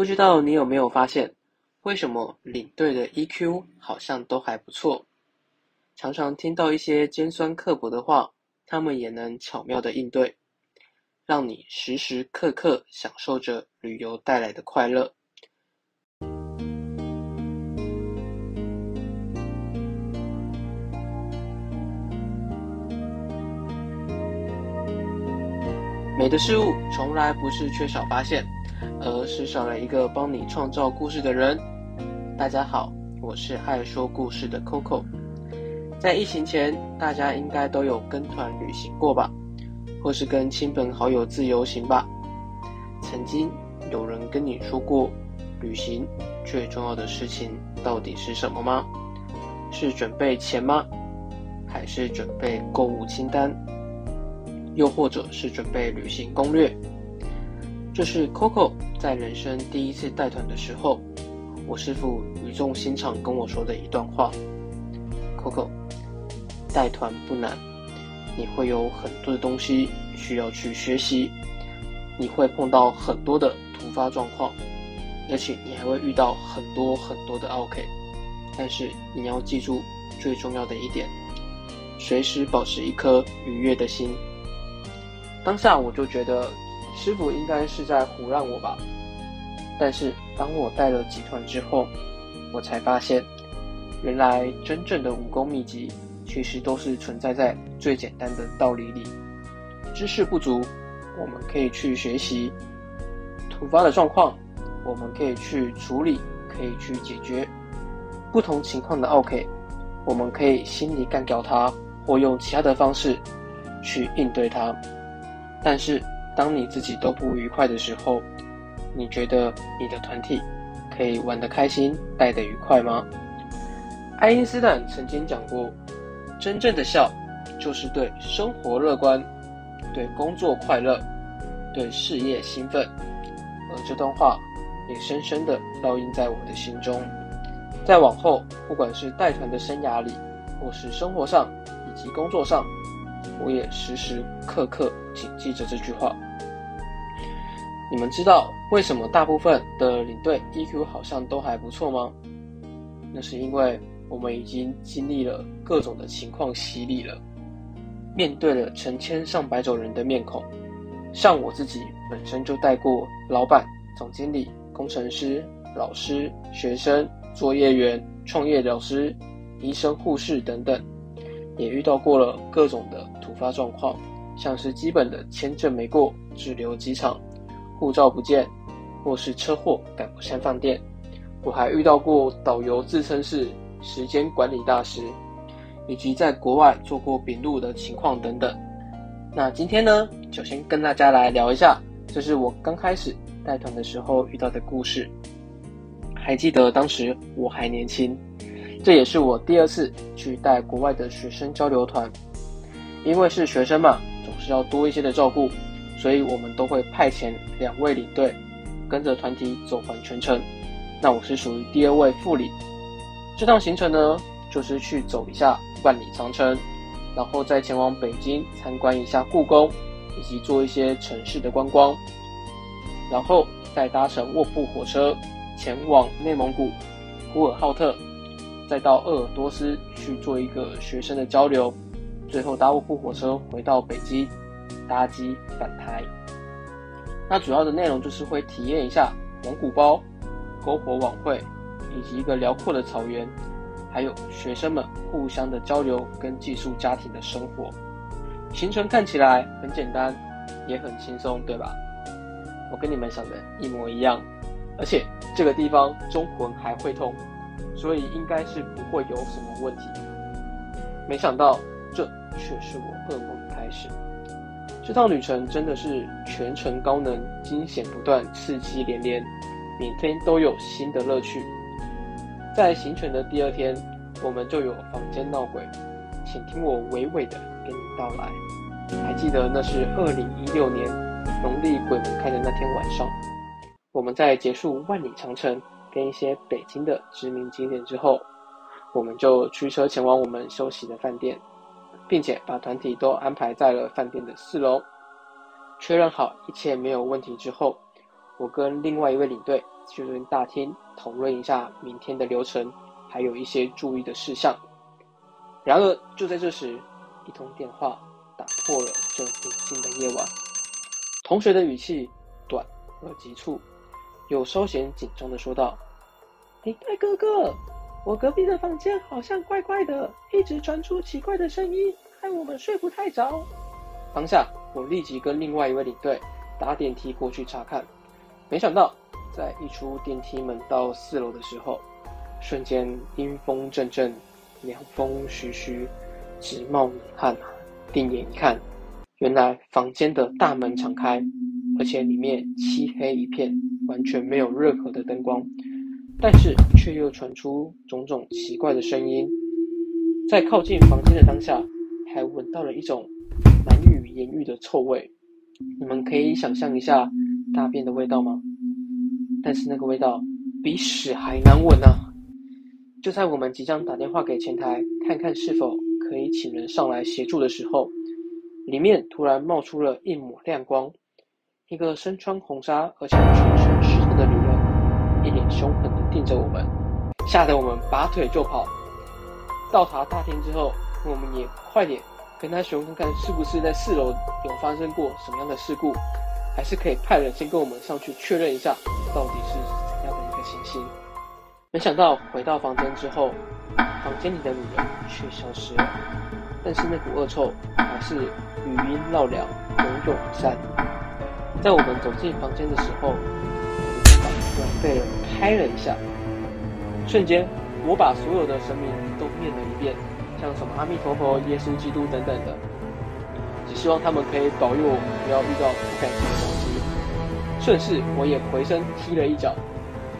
不知道你有没有发现，为什么领队的 EQ 好像都还不错？常常听到一些尖酸刻薄的话，他们也能巧妙的应对，让你时时刻刻享受着旅游带来的快乐。美的事物从来不是缺少发现，而是少了一个帮你创造故事的人。大家好，我是爱说故事的 Coco。在疫情前，大家应该都有跟团旅行过吧，或是跟亲朋好友自由行吧。曾经有人跟你说过，旅行最重要的事情到底是什么吗？是准备钱吗？还是准备购物清单？又或者是准备旅行攻略，这是 Coco 在人生第一次带团的时候，我师傅语重心长跟我说的一段话。Coco，带团不难，你会有很多的东西需要去学习，你会碰到很多的突发状况，而且你还会遇到很多很多的 OK，但是你要记住最重要的一点，随时保持一颗愉悦的心。当下我就觉得师傅应该是在胡乱我吧，但是当我带了几团之后，我才发现，原来真正的武功秘籍其实都是存在在最简单的道理里。知识不足，我们可以去学习；突发的状况，我们可以去处理，可以去解决。不同情况的 OK，我们可以心里干掉它，或用其他的方式去应对它。但是，当你自己都不愉快的时候，你觉得你的团体可以玩得开心、带得愉快吗？爱因斯坦曾经讲过：“真正的笑，就是对生活乐观，对工作快乐，对事业兴奋。”而这段话也深深的烙印在我的心中。再往后，不管是带团的生涯里，或是生活上，以及工作上。我也时时刻刻谨记着这句话。你们知道为什么大部分的领队 EQ 好像都还不错吗？那是因为我们已经经历了各种的情况洗礼了，面对了成千上百种人的面孔。像我自己本身就带过老板、总经理、工程师、老师、学生、作业员、创业老师、医生、护士等等。也遇到过了各种的突发状况，像是基本的签证没过滞留机场，护照不见，或是车祸赶不上饭店。我还遇到过导游自称是时间管理大师，以及在国外做过笔录的情况等等。那今天呢，就先跟大家来聊一下，这是我刚开始带团的时候遇到的故事。还记得当时我还年轻。这也是我第二次去带国外的学生交流团，因为是学生嘛，总是要多一些的照顾，所以我们都会派遣两位领队跟着团体走完全程。那我是属于第二位副领。这趟行程呢，就是去走一下万里长城，然后再前往北京参观一下故宫，以及做一些城市的观光，然后再搭乘卧铺火车前往内蒙古呼和浩特。再到鄂尔多斯去做一个学生的交流，最后搭卧铺火车回到北京，搭机返台。那主要的内容就是会体验一下蒙古包、篝火晚会，以及一个辽阔的草原，还有学生们互相的交流跟寄宿家庭的生活。行程看起来很简单，也很轻松，对吧？我跟你们想的一模一样，而且这个地方中文还会通。所以应该是不会有什么问题。没想到这却是我噩梦的开始。这趟旅程真的是全程高能，惊险不断，刺激连连，每天都有新的乐趣。在行程的第二天，我们就有房间闹鬼，请听我娓娓的跟你道来。还记得那是二零一六年农历鬼门开的那天晚上，我们在结束万里长城。跟一些北京的知名景点之后，我们就驱车前往我们休息的饭店，并且把团体都安排在了饭店的四楼。确认好一切没有问题之后，我跟另外一位领队去跟大厅讨论一下明天的流程，还有一些注意的事项。然而，就在这时，一通电话打破了这宁静的夜晚。同学的语气短而急促，有稍显紧张的说道：“林黛哥哥，我隔壁的房间好像怪怪的，一直传出奇怪的声音，害我们睡不太着。”当下，我立即跟另外一位领队搭电梯过去查看。没想到，在一出电梯门到四楼的时候，瞬间阴风阵阵。凉风徐徐，直冒冷汗。定眼一看，原来房间的大门敞开，而且里面漆黑一片，完全没有任何的灯光，但是却又传出种种奇怪的声音。在靠近房间的当下，还闻到了一种难以言喻的臭味。你们可以想象一下大便的味道吗？但是那个味道比屎还难闻啊！就在我们即将打电话给前台，看看是否可以请人上来协助的时候，里面突然冒出了一抹亮光，一个身穿红纱而且全身湿透的女人，一脸凶狠盯着我们，吓得我们拔腿就跑。到达大厅之后，我们也快点跟他询问看看是不是在四楼有发生过什么样的事故，还是可以派人先跟我们上去确认一下，到底是怎样的一个情形。没想到回到房间之后，房间里的女人却消失了，但是那股恶臭还是余音绕梁，永永不散。在我们走进房间的时候，被人拍了一下，瞬间我把所有的神明都念了一遍，像什么阿弥陀佛、耶稣基督等等的，只希望他们可以保佑我不要遇到不该死的东西。顺势我也回身踢了一脚。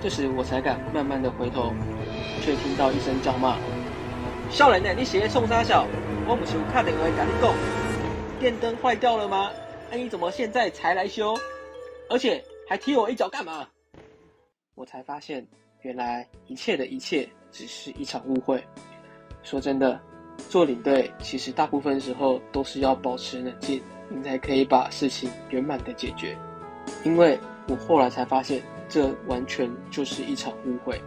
这时我才敢慢慢的回头，却听到一声叫骂：“少年呢？你鞋冲啥小？我不是有看电话跟你讲，电灯坏掉了吗？那你怎么现在才来修？而且还踢我一脚干嘛？”我才发现，原来一切的一切只是一场误会。说真的，做领队其实大部分时候都是要保持冷静，你才可以把事情圆满的解决。因为我后来才发现。这完全就是一场误会，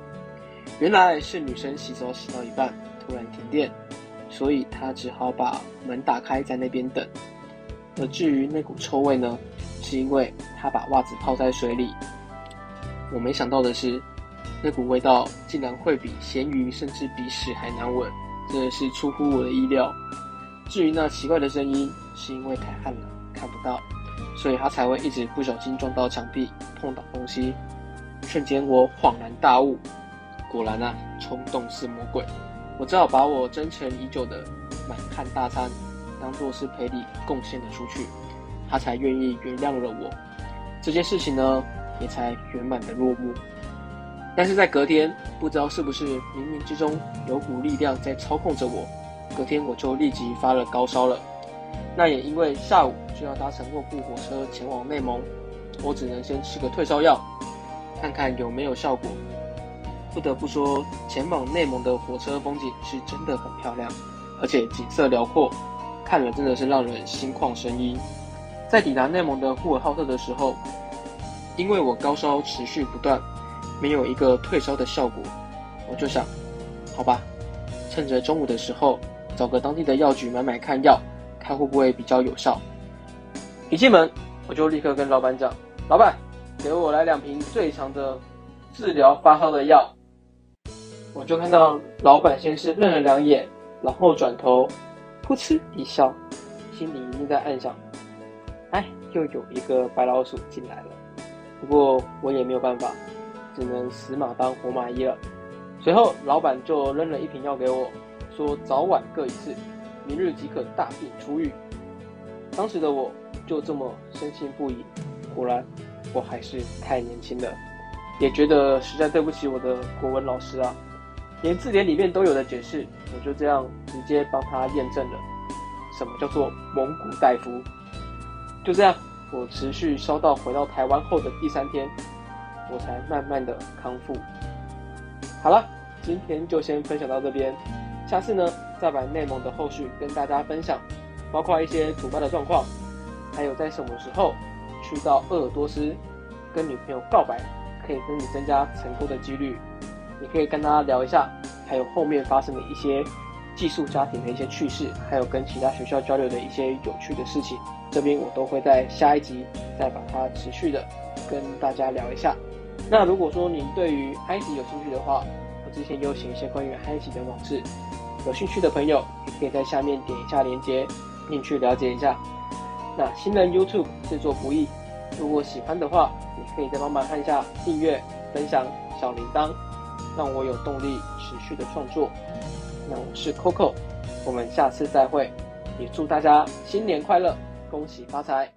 原来是女生洗澡洗到一半，突然停电，所以她只好把门打开在那边等。而至于那股臭味呢，是因为她把袜子泡在水里。我没想到的是，那股味道竟然会比咸鱼甚至比屎还难闻，真的是出乎我的意料。至于那奇怪的声音，是因为太暗了看不到，所以他才会一直不小心撞到墙壁，碰到东西。瞬间，我恍然大悟，果然啊，冲动是魔鬼。我只好把我珍存已久的满汉大餐当做是赔礼贡献了出去，他才愿意原谅了我。这件事情呢，也才圆满的落幕。但是在隔天，不知道是不是冥冥之中有股力量在操控着我，隔天我就立即发了高烧了。那也因为下午就要搭乘卧铺火车前往内蒙，我只能先吃个退烧药。看看有没有效果。不得不说，前往内蒙的火车风景是真的很漂亮，而且景色辽阔，看了真的是让人心旷神怡。在抵达内蒙的呼和浩特的时候，因为我高烧持续不断，没有一个退烧的效果，我就想，好吧，趁着中午的时候找个当地的药局买买看药，看会不会比较有效。一进门，我就立刻跟老板讲，老板。给我来两瓶最强的治疗发烧的药。我就看到老板先是愣了两眼，然后转头，噗嗤一笑，心里一定在暗想：哎，又有一个白老鼠进来了。不过我也没有办法，只能死马当活马医了。随后老板就扔了一瓶药给我，说早晚各一次，明日即可大病初愈。当时的我就这么深信不疑，果然。我还是太年轻了，也觉得实在对不起我的国文老师啊，连字典里面都有的解释，我就这样直接帮他验证了，什么叫做蒙古大夫。就这样，我持续烧到回到台湾后的第三天，我才慢慢的康复。好了，今天就先分享到这边，下次呢再把内蒙的后续跟大家分享，包括一些主办的状况，还有在什么时候。去到鄂尔多斯跟女朋友告白，可以跟你增加成功的几率。你可以跟他聊一下，还有后面发生的一些寄宿家庭的一些趣事，还有跟其他学校交流的一些有趣的事情。这边我都会在下一集再把它持续的跟大家聊一下。那如果说您对于埃及有兴趣的话，我之前有写一些关于埃及的往事，有兴趣的朋友也可以在下面点一下链接进去了解一下。那新人 YouTube 制作不易，如果喜欢的话，你可以再帮忙按下订阅、分享小铃铛，让我有动力持续的创作。我是 Coco，我们下次再会，也祝大家新年快乐！恭喜发财！